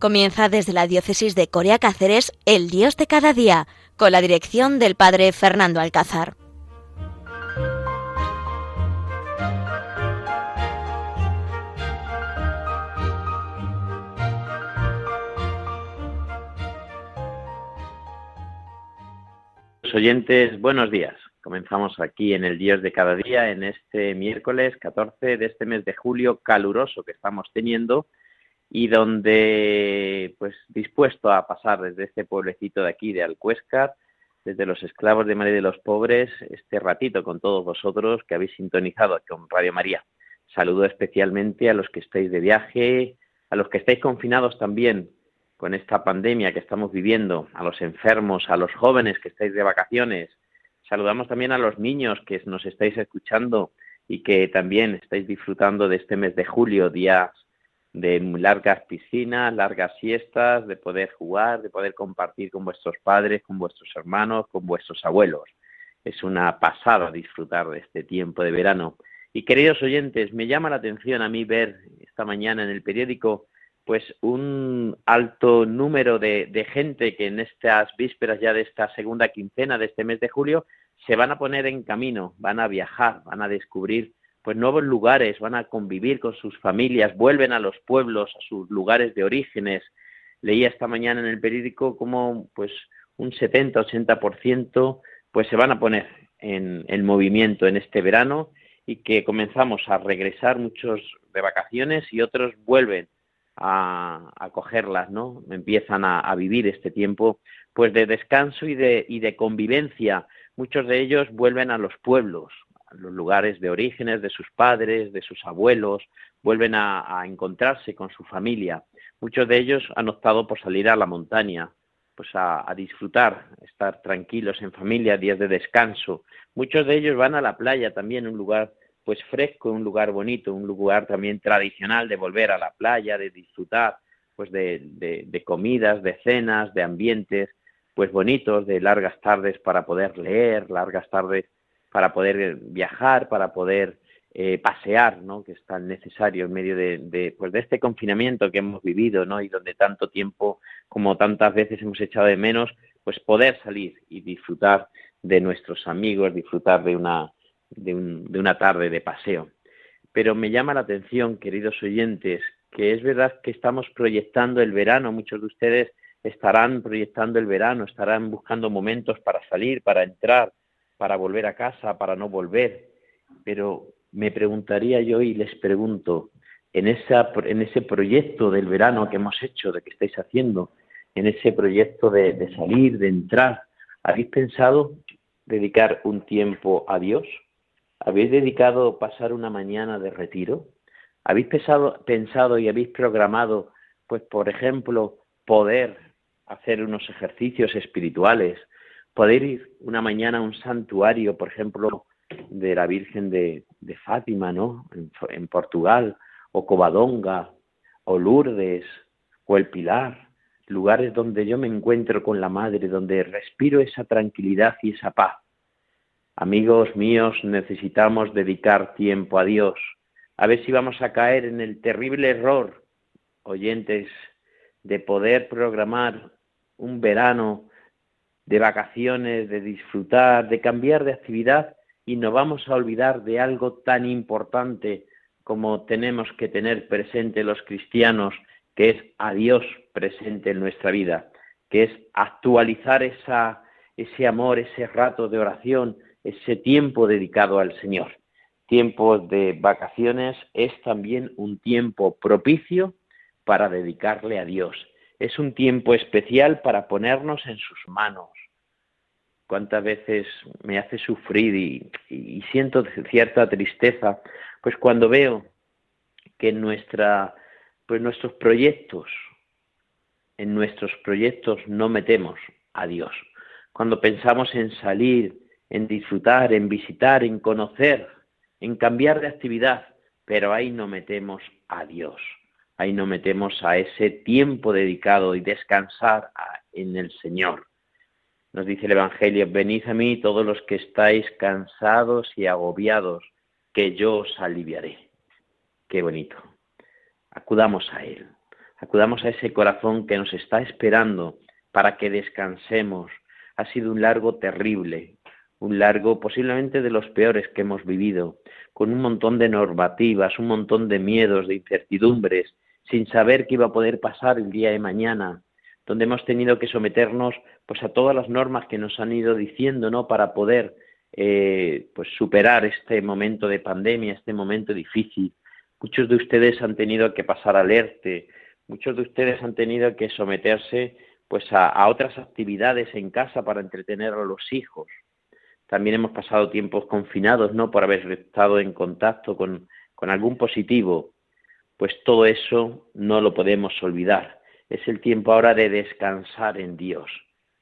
Comienza desde la diócesis de Corea Cáceres El Dios de cada día, con la dirección del padre Fernando Alcázar. oyentes, buenos días. Comenzamos aquí en el Dios de cada día, en este miércoles 14 de este mes de julio caluroso que estamos teniendo y donde, pues, dispuesto a pasar desde este pueblecito de aquí, de Alcuéscar, desde los esclavos de María de los Pobres, este ratito con todos vosotros que habéis sintonizado con Radio María. Saludo especialmente a los que estáis de viaje, a los que estáis confinados también con esta pandemia que estamos viviendo, a los enfermos, a los jóvenes que estáis de vacaciones. Saludamos también a los niños que nos estáis escuchando y que también estáis disfrutando de este mes de julio, días de largas piscinas, largas siestas, de poder jugar, de poder compartir con vuestros padres, con vuestros hermanos, con vuestros abuelos. Es una pasada disfrutar de este tiempo de verano. Y queridos oyentes, me llama la atención a mí ver esta mañana en el periódico pues un alto número de, de, gente que en estas vísperas ya de esta segunda quincena de este mes de julio se van a poner en camino, van a viajar, van a descubrir pues nuevos lugares, van a convivir con sus familias, vuelven a los pueblos, a sus lugares de orígenes. Leía esta mañana en el periódico como pues un 70-80% pues se van a poner en, en movimiento en este verano y que comenzamos a regresar muchos de vacaciones y otros vuelven a, a cogerlas, ¿no? Empiezan a, a, vivir este tiempo pues de descanso y de, y de convivencia. Muchos de ellos vuelven a los pueblos, los lugares de orígenes de sus padres, de sus abuelos, vuelven a, encontrarse con su familia. Muchos de ellos han optado por salir a la montaña, pues a, a, disfrutar, estar tranquilos en familia, días de descanso. Muchos de ellos van a la playa también, un lugar pues fresco, un lugar bonito, un lugar también tradicional de volver a la playa, de disfrutar pues de, de, de comidas, de cenas, de ambientes pues bonitos, de largas tardes para poder leer, largas tardes para poder viajar, para poder eh, pasear, ¿no? que es tan necesario en medio de, de, pues de este confinamiento que hemos vivido, ¿no? y donde tanto tiempo como tantas veces hemos echado de menos, pues poder salir y disfrutar de nuestros amigos, disfrutar de una, de, un, de una tarde de paseo. Pero me llama la atención, queridos oyentes, que es verdad que estamos proyectando el verano, muchos de ustedes estarán proyectando el verano, estarán buscando momentos para salir, para entrar, para volver a casa, para no volver. Pero me preguntaría yo y les pregunto, en, esa, en ese proyecto del verano que hemos hecho, de que estáis haciendo, en ese proyecto de, salir, de entrar, ¿habéis pensado dedicar un tiempo a Dios? ¿Habéis dedicado pasar una mañana de retiro? ¿Habéis pensado, pensado y habéis programado, pues, por ejemplo, poder hacer unos ejercicios espirituales, poder ir una mañana a un santuario, por ejemplo, de la Virgen de, Fátima, ¿no? En, en, Portugal, o Covadonga, o Lourdes, o el Pilar, lugares donde yo me encuentro con la Madre, donde respiro esa tranquilidad y esa paz. Amigos míos, necesitamos dedicar tiempo a Dios. A ver si vamos a caer en el terrible error, oyentes, de poder programar un verano de vacaciones, de disfrutar, de cambiar de actividad y nos vamos a olvidar de algo tan importante como tenemos que tener presente los cristianos, que es a Dios presente en nuestra vida, que es actualizar ese amor, ese rato de oración, ese tiempo dedicado al Señor. Tiempo de vacaciones es también un tiempo propicio para dedicarle a Dios. Es un tiempo especial para ponernos en sus manos, cuántas veces me hace sufrir y, siento cierta tristeza, pues cuando veo que pues nuestros proyectos, en nuestros proyectos no metemos a Dios. Cuando pensamos en salir, en disfrutar, en visitar, en conocer, en cambiar de actividad, pero ahí no metemos a Dios, ahí no metemos a ese tiempo dedicado y descansar en el Señor. Nos dice el Evangelio, venid a mí todos los que estáis cansados y agobiados, que yo os aliviaré. Qué bonito. Acudamos a Él. Acudamos a ese corazón que nos está esperando para que descansemos. Ha sido un largo terrible, un largo posiblemente de los peores que hemos vivido, con un montón de normativas, un montón de miedos, de incertidumbres, sin saber qué iba a poder pasar el día de mañana, donde hemos tenido que someternos pues a todas las normas que nos han ido diciendo, ¿no? Para poder eh, pues superar este momento de pandemia, este momento difícil. Muchos de ustedes han tenido que pasar alerte, muchos de ustedes han tenido que someterse pues a, otras actividades en casa para entretener a los hijos. También hemos pasado tiempos confinados, ¿no? Por haber estado en contacto con, con algún positivo. Pues todo eso no lo podemos olvidar. Es el tiempo ahora de descansar en Dios.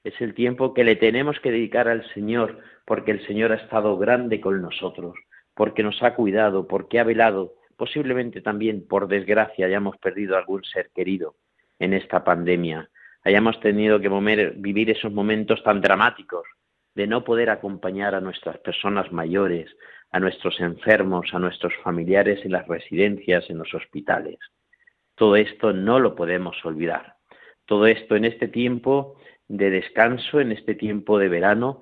Es el tiempo que le tenemos que dedicar al Señor, porque el Señor ha estado grande con nosotros, porque nos ha cuidado, porque ha velado. Posiblemente también, por desgracia, hayamos perdido algún ser querido en esta pandemia hayamos tenido que vivir esos momentos tan dramáticos de no poder acompañar a nuestras personas mayores, a nuestros enfermos, a nuestros familiares en las residencias, en los hospitales. Todo esto no lo podemos olvidar. Todo esto en este tiempo de descanso, en este tiempo de verano,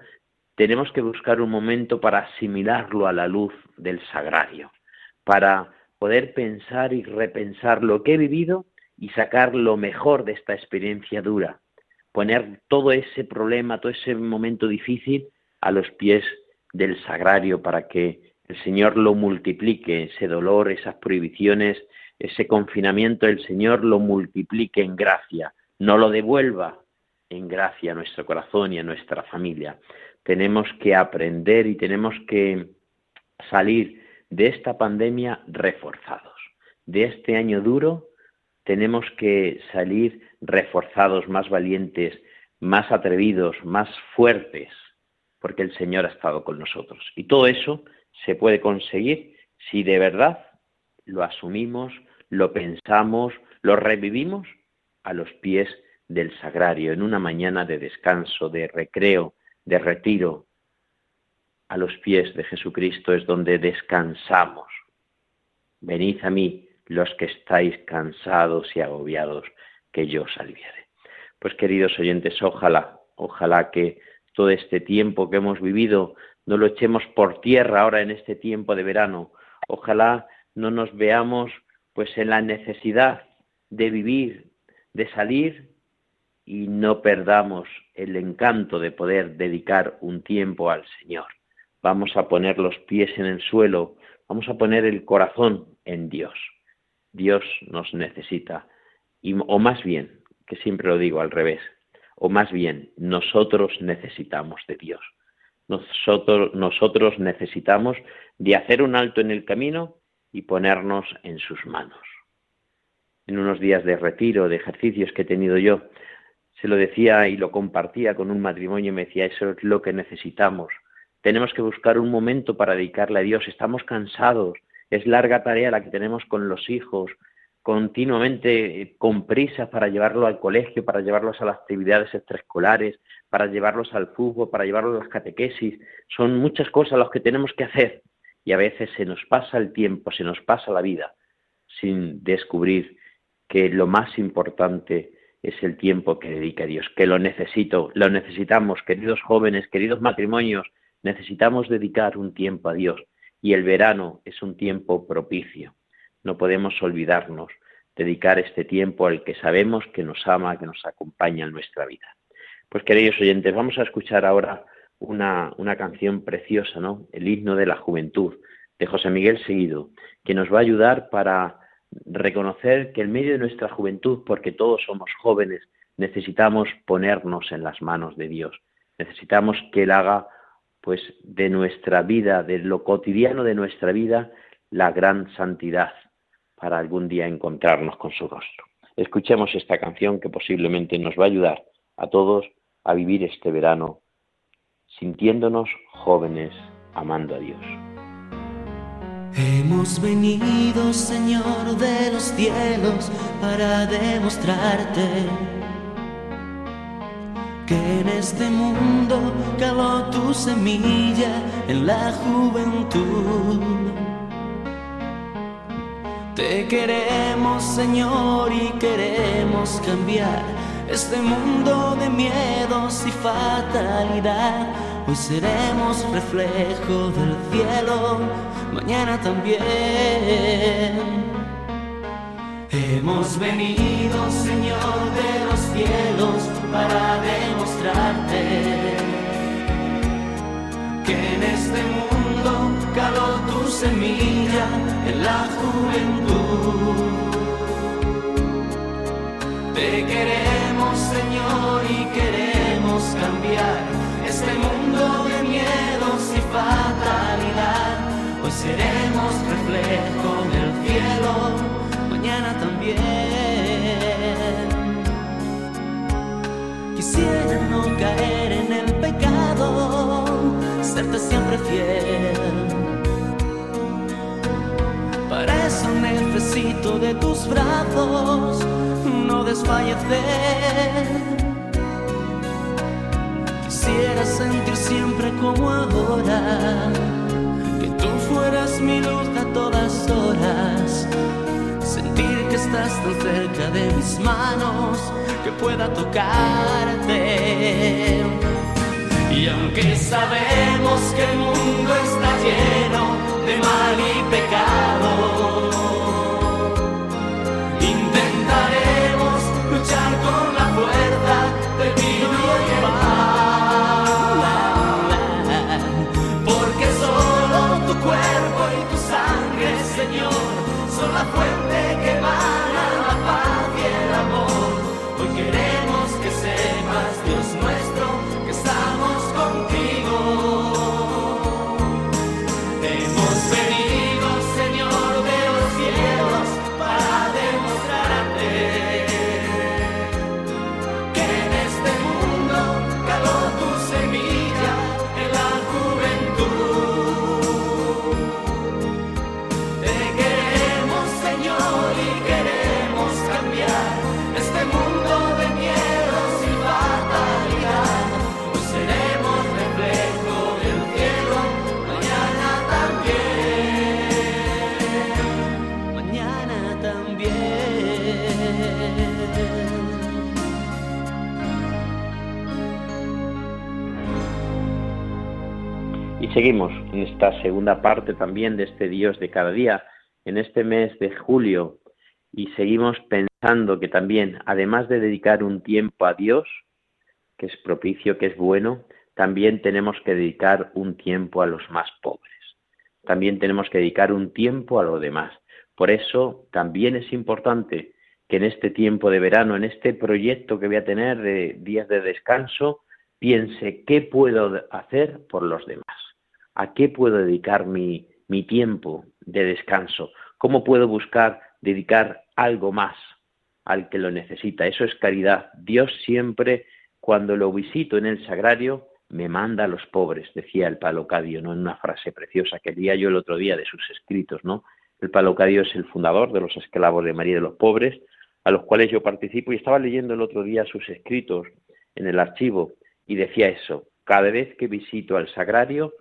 tenemos que buscar un momento para asimilarlo a la luz del sagrario, para poder pensar y repensar lo que he vivido y sacar lo mejor de esta experiencia dura, poner todo ese problema, todo ese momento difícil a los pies del sagrario para que el Señor lo multiplique, ese dolor, esas prohibiciones, ese confinamiento, el Señor lo multiplique en gracia, no lo devuelva en gracia a nuestro corazón y a nuestra familia. Tenemos que aprender y tenemos que salir de esta pandemia reforzados, de este año duro tenemos que salir reforzados, más valientes, más atrevidos, más fuertes, porque el Señor ha estado con nosotros. Y todo eso se puede conseguir si de verdad lo asumimos, lo pensamos, lo revivimos a los pies del sagrario, en una mañana de descanso, de recreo, de retiro. A los pies de Jesucristo es donde descansamos. Venid a mí, los que estáis cansados y agobiados, que yo os aliviaré. Pues queridos oyentes, ojalá, ojalá que todo este tiempo que hemos vivido no lo echemos por tierra ahora en este tiempo de verano. Ojalá no nos veamos pues en la necesidad de vivir, de salir y no perdamos el encanto de poder dedicar un tiempo al Señor. Vamos a poner los pies en el suelo, vamos a poner el corazón en Dios. Dios nos necesita, y, o más bien, que siempre lo digo al revés, o más bien, nosotros necesitamos de Dios. Nosotros, nosotros necesitamos de hacer un alto en el camino y ponernos en sus manos. En unos días de retiro, de ejercicios que he tenido yo, se lo decía y lo compartía con un matrimonio y me decía, eso es lo que necesitamos. Tenemos que buscar un momento para dedicarle a Dios. Estamos cansados, es larga tarea la que tenemos con los hijos, continuamente eh, con prisa para llevarlos al colegio, para llevarlos a las actividades extraescolares, para llevarlos al fútbol, para llevarlos a las catequesis. Son muchas cosas las que tenemos que hacer y a veces se nos pasa el tiempo, se nos pasa la vida sin descubrir que lo más importante es el tiempo que dedica Dios, que lo necesito, lo necesitamos, queridos jóvenes, queridos matrimonios, necesitamos dedicar un tiempo a Dios y el verano es un tiempo propicio. No podemos olvidarnos, dedicar este tiempo al que sabemos que nos ama, que nos acompaña en nuestra vida. Pues queridos oyentes, vamos a escuchar ahora una, una canción preciosa, ¿no? El himno de la juventud, de José Miguel Seguido, que nos va a ayudar para reconocer que en medio de nuestra juventud, porque todos somos jóvenes, necesitamos ponernos en las manos de Dios. Necesitamos que Él haga pues de nuestra vida, de lo cotidiano de nuestra vida, la gran santidad para algún día encontrarnos con su rostro. Escuchemos esta canción que posiblemente nos va a ayudar a todos a vivir este verano sintiéndonos jóvenes amando a Dios. Hemos venido, Señor de los cielos, para demostrarte que en este mundo caló tu semilla en la juventud. Te queremos, Señor, y queremos cambiar este mundo de miedos y fatalidad. Hoy seremos reflejo del cielo, mañana también. Hemos venido, Señor de los cielos, para demostrarte que en este mundo caló tu semilla en la juventud. Te queremos, Señor, y queremos cambiar este mundo de miedos y fatalidad. Hoy seremos reflejo del cielo, mañana también. Quisiera no caer en el pecado, serte siempre fiel. Para eso necesito de tus brazos, no desfallecer. Como ahora, que tú fueras mi luz a todas horas. Sentir que estás tan cerca de mis manos, que pueda tocarte. Y aunque sabemos que el mundo está lleno de mal y pecado, seguimos en esta segunda parte también de este Dios de cada día, en este mes de julio, y seguimos pensando que también, además de dedicar un tiempo a Dios, que es propicio, que es bueno, también tenemos que dedicar un tiempo a los más pobres. También tenemos que dedicar un tiempo a los demás. Por eso también es importante que en este tiempo de verano, en este proyecto que voy a tener de días de descanso, piense qué puedo hacer por los demás, a qué puedo dedicar mi, mi tiempo de descanso, cómo puedo buscar dedicar algo más al que lo necesita. Eso es caridad. Dios siempre, cuando lo visito en el sagrario, me manda a los pobres, decía el Palocadio, ¿no? En una frase preciosa que leía yo el otro día de sus escritos, ¿no? El Palocadio es el fundador de los esclavos de María de los Pobres, a los cuales yo participo, y estaba leyendo el otro día sus escritos en el archivo, y decía eso, cada vez que visito al sagrario,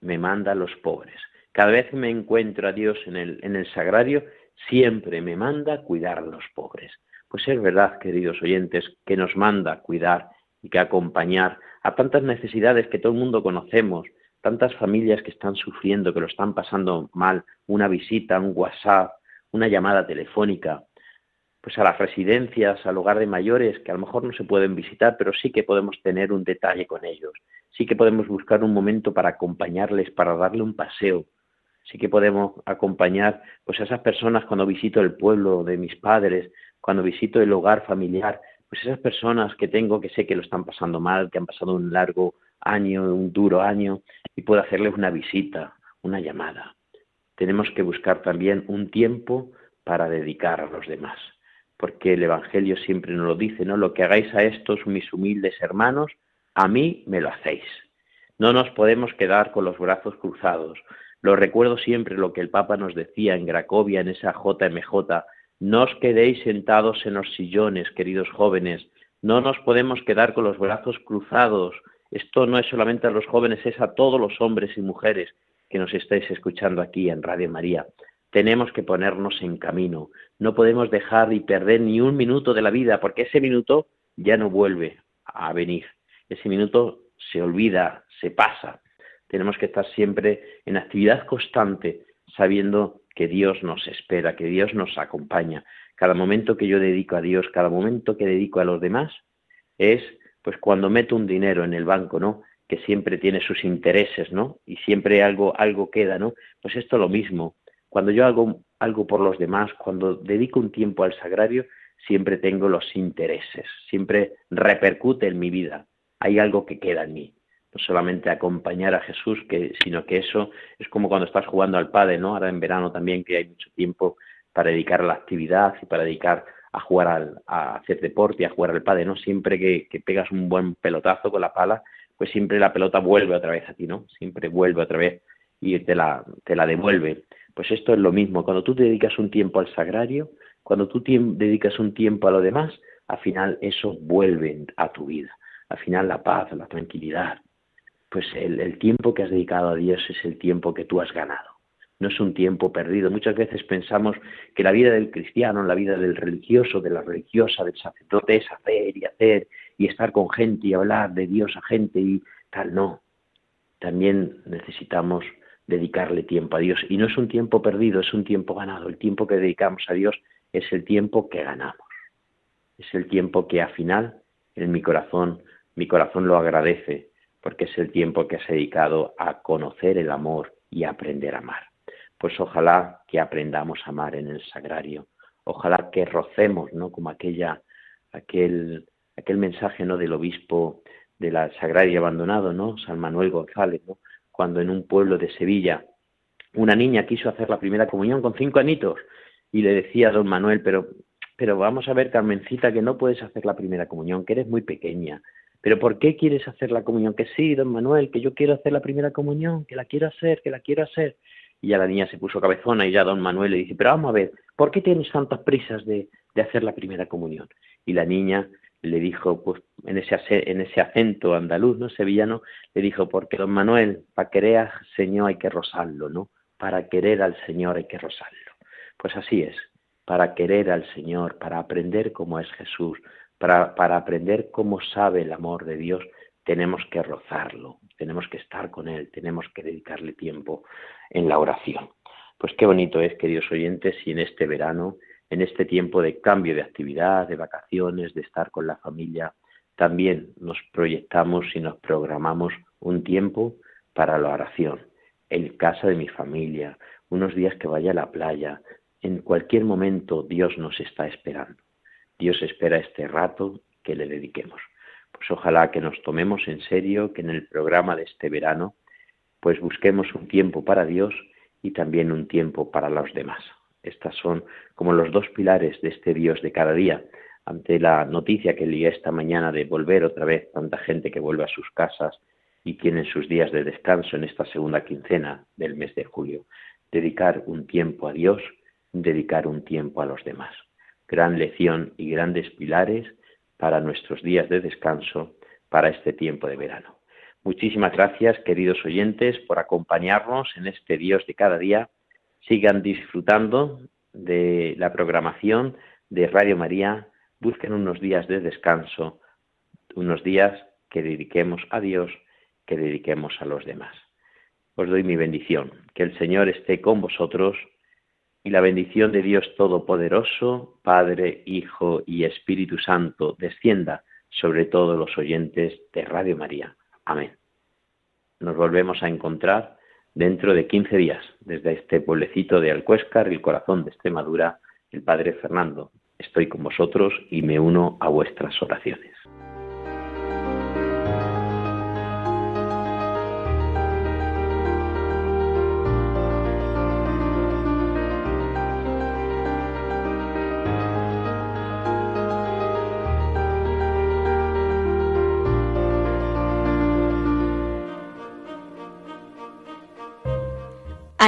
me manda a los pobres. Cada vez que me encuentro a Dios en el, en el sagrario, siempre me manda a cuidar a los pobres. Pues es verdad, queridos oyentes, que nos manda a cuidar y que acompañar a tantas necesidades que todo el mundo conocemos, tantas familias que están sufriendo, que lo están pasando mal, una visita, un WhatsApp, una llamada telefónica, pues a las residencias, al hogar de mayores, que a lo mejor no se pueden visitar, pero sí que podemos tener un detalle con ellos, sí que podemos buscar un momento para acompañarles, para darle un paseo, sí que podemos acompañar pues a esas personas cuando visito el pueblo de mis padres, cuando visito el hogar familiar, pues esas personas que tengo que sé que lo están pasando mal, que han pasado un largo año, un duro año, y puedo hacerles una visita, una llamada. Tenemos que buscar también un tiempo para dedicar a los demás, porque el Evangelio siempre nos lo dice, ¿no? Lo que hagáis a estos mis humildes hermanos, a mí me lo hacéis. No nos podemos quedar con los brazos cruzados. Lo recuerdo siempre lo que el Papa nos decía en Cracovia, en esa JMJ, no os quedéis sentados en los sillones, queridos jóvenes, no nos podemos quedar con los brazos cruzados. Esto no es solamente a los jóvenes, es a todos los hombres y mujeres que nos estáis escuchando aquí en Radio María. tenemos que ponernos en camino. No podemos dejar y perder ni un minuto de la vida, porque ese minuto ya no vuelve a venir. Ese minuto se olvida, se pasa. Tenemos que estar siempre en actividad constante, sabiendo que Dios nos espera, que Dios nos acompaña. Cada momento que yo dedico a Dios, cada momento que dedico a los demás, es pues cuando meto un dinero en el banco, ¿no? Que siempre tiene sus intereses, ¿no? Y siempre algo, algo queda, ¿no? Pues esto es lo mismo. Cuando yo hago algo por los demás, cuando dedico un tiempo al sagrario, siempre tengo los intereses, siempre repercute en mi vida. Hay algo que queda en mí. No solamente acompañar a Jesús, que, sino que eso es como cuando estás jugando al padre, ¿no? Ahora en verano también que hay mucho tiempo para dedicar a la actividad y para dedicar a jugar al, a hacer deporte y a jugar al padre, ¿no? Siempre que, pegas un buen pelotazo con la pala, pues siempre la pelota vuelve otra vez a ti, ¿no? Siempre vuelve otra vez y te la, te la devuelve. Pues esto es lo mismo. Cuando tú te dedicas un tiempo al sagrario, cuando tú dedicas un tiempo a lo demás, al final eso vuelve a tu vida. Al final la paz, la tranquilidad. Pues el, tiempo que has dedicado a Dios es el tiempo que tú has ganado no es un tiempo perdido. Muchas veces pensamos que la vida del cristiano, la vida del religioso, de la religiosa, del sacerdote es hacer y hacer y estar con gente y hablar de Dios a gente y tal. No. También necesitamos dedicarle tiempo a Dios. Y no es un tiempo perdido, es un tiempo ganado. El tiempo que dedicamos a Dios es el tiempo que ganamos. Es el tiempo que al final en mi corazón, mi corazón lo agradece, porque es el tiempo que has dedicado a conocer el amor y a aprender a amar. Pues ojalá que aprendamos a amar en el sagrario. Ojalá que rocemos, ¿no? Como aquella, aquel, aquel mensaje, ¿no? Del obispo de la Sagraria abandonado, ¿no? San Manuel González, ¿no? Cuando en un pueblo de Sevilla una niña quiso hacer la primera comunión con cinco anitos y le decía a don Manuel, pero, pero vamos a ver, Carmencita, que no puedes hacer la primera comunión, que eres muy pequeña. ¿Pero por qué quieres hacer la comunión? Que sí, don Manuel, que yo quiero hacer la primera comunión, que la quiero hacer, que la quiero hacer. Y ya la niña se puso cabezona y ya don Manuel le dice, pero vamos a ver, ¿por qué tienes tantas prisas de, hacer la primera comunión? Y la niña le dijo, pues en ese, en ese acento andaluz, ¿no? Sevillano, le dijo, porque don Manuel, para querer al Señor hay que rozarlo, ¿no? Para querer al Señor hay que rozarlo. Pues así es, para querer al Señor, para aprender cómo es Jesús, para, aprender cómo sabe el amor de Dios, tenemos que rozarlo, tenemos que estar con Él, tenemos que dedicarle tiempo en la oración. Pues qué bonito es, queridos oyentes, si en este verano, en este tiempo de cambio de actividad, de vacaciones, de estar con la familia, también nos proyectamos y nos programamos un tiempo para la oración, en casa de mi familia, unos días que vaya a la playa, en cualquier momento Dios nos está esperando. Dios espera este rato que le dediquemos. Pues ojalá que nos tomemos en serio, que en el programa de este verano, pues busquemos un tiempo para Dios y también un tiempo para los demás. Estas son como los dos pilares de este Dios de cada día. Ante la noticia que leí esta mañana de volver otra vez tanta gente que vuelve a sus casas y tienen sus días de descanso en esta segunda quincena del mes de julio, dedicar un tiempo a Dios, dedicar un tiempo a los demás. Gran lección y grandes pilares para nuestros días de descanso para este tiempo de verano. Muchísimas gracias, queridos oyentes, por acompañarnos en este Dios de cada día. Sigan disfrutando de la programación de Radio María. Busquen unos días de descanso, unos días que dediquemos a Dios, que dediquemos a los demás. Os doy mi bendición. Que el Señor esté con vosotros y la bendición de Dios Todopoderoso, Padre, Hijo y Espíritu Santo, descienda sobre todos los oyentes de Radio María. Amén. Nos volvemos a encontrar dentro de 15 días desde este pueblecito de Alcuéscar, el corazón de Extremadura, el Padre Fernando. Estoy con vosotros y me uno a vuestras oraciones.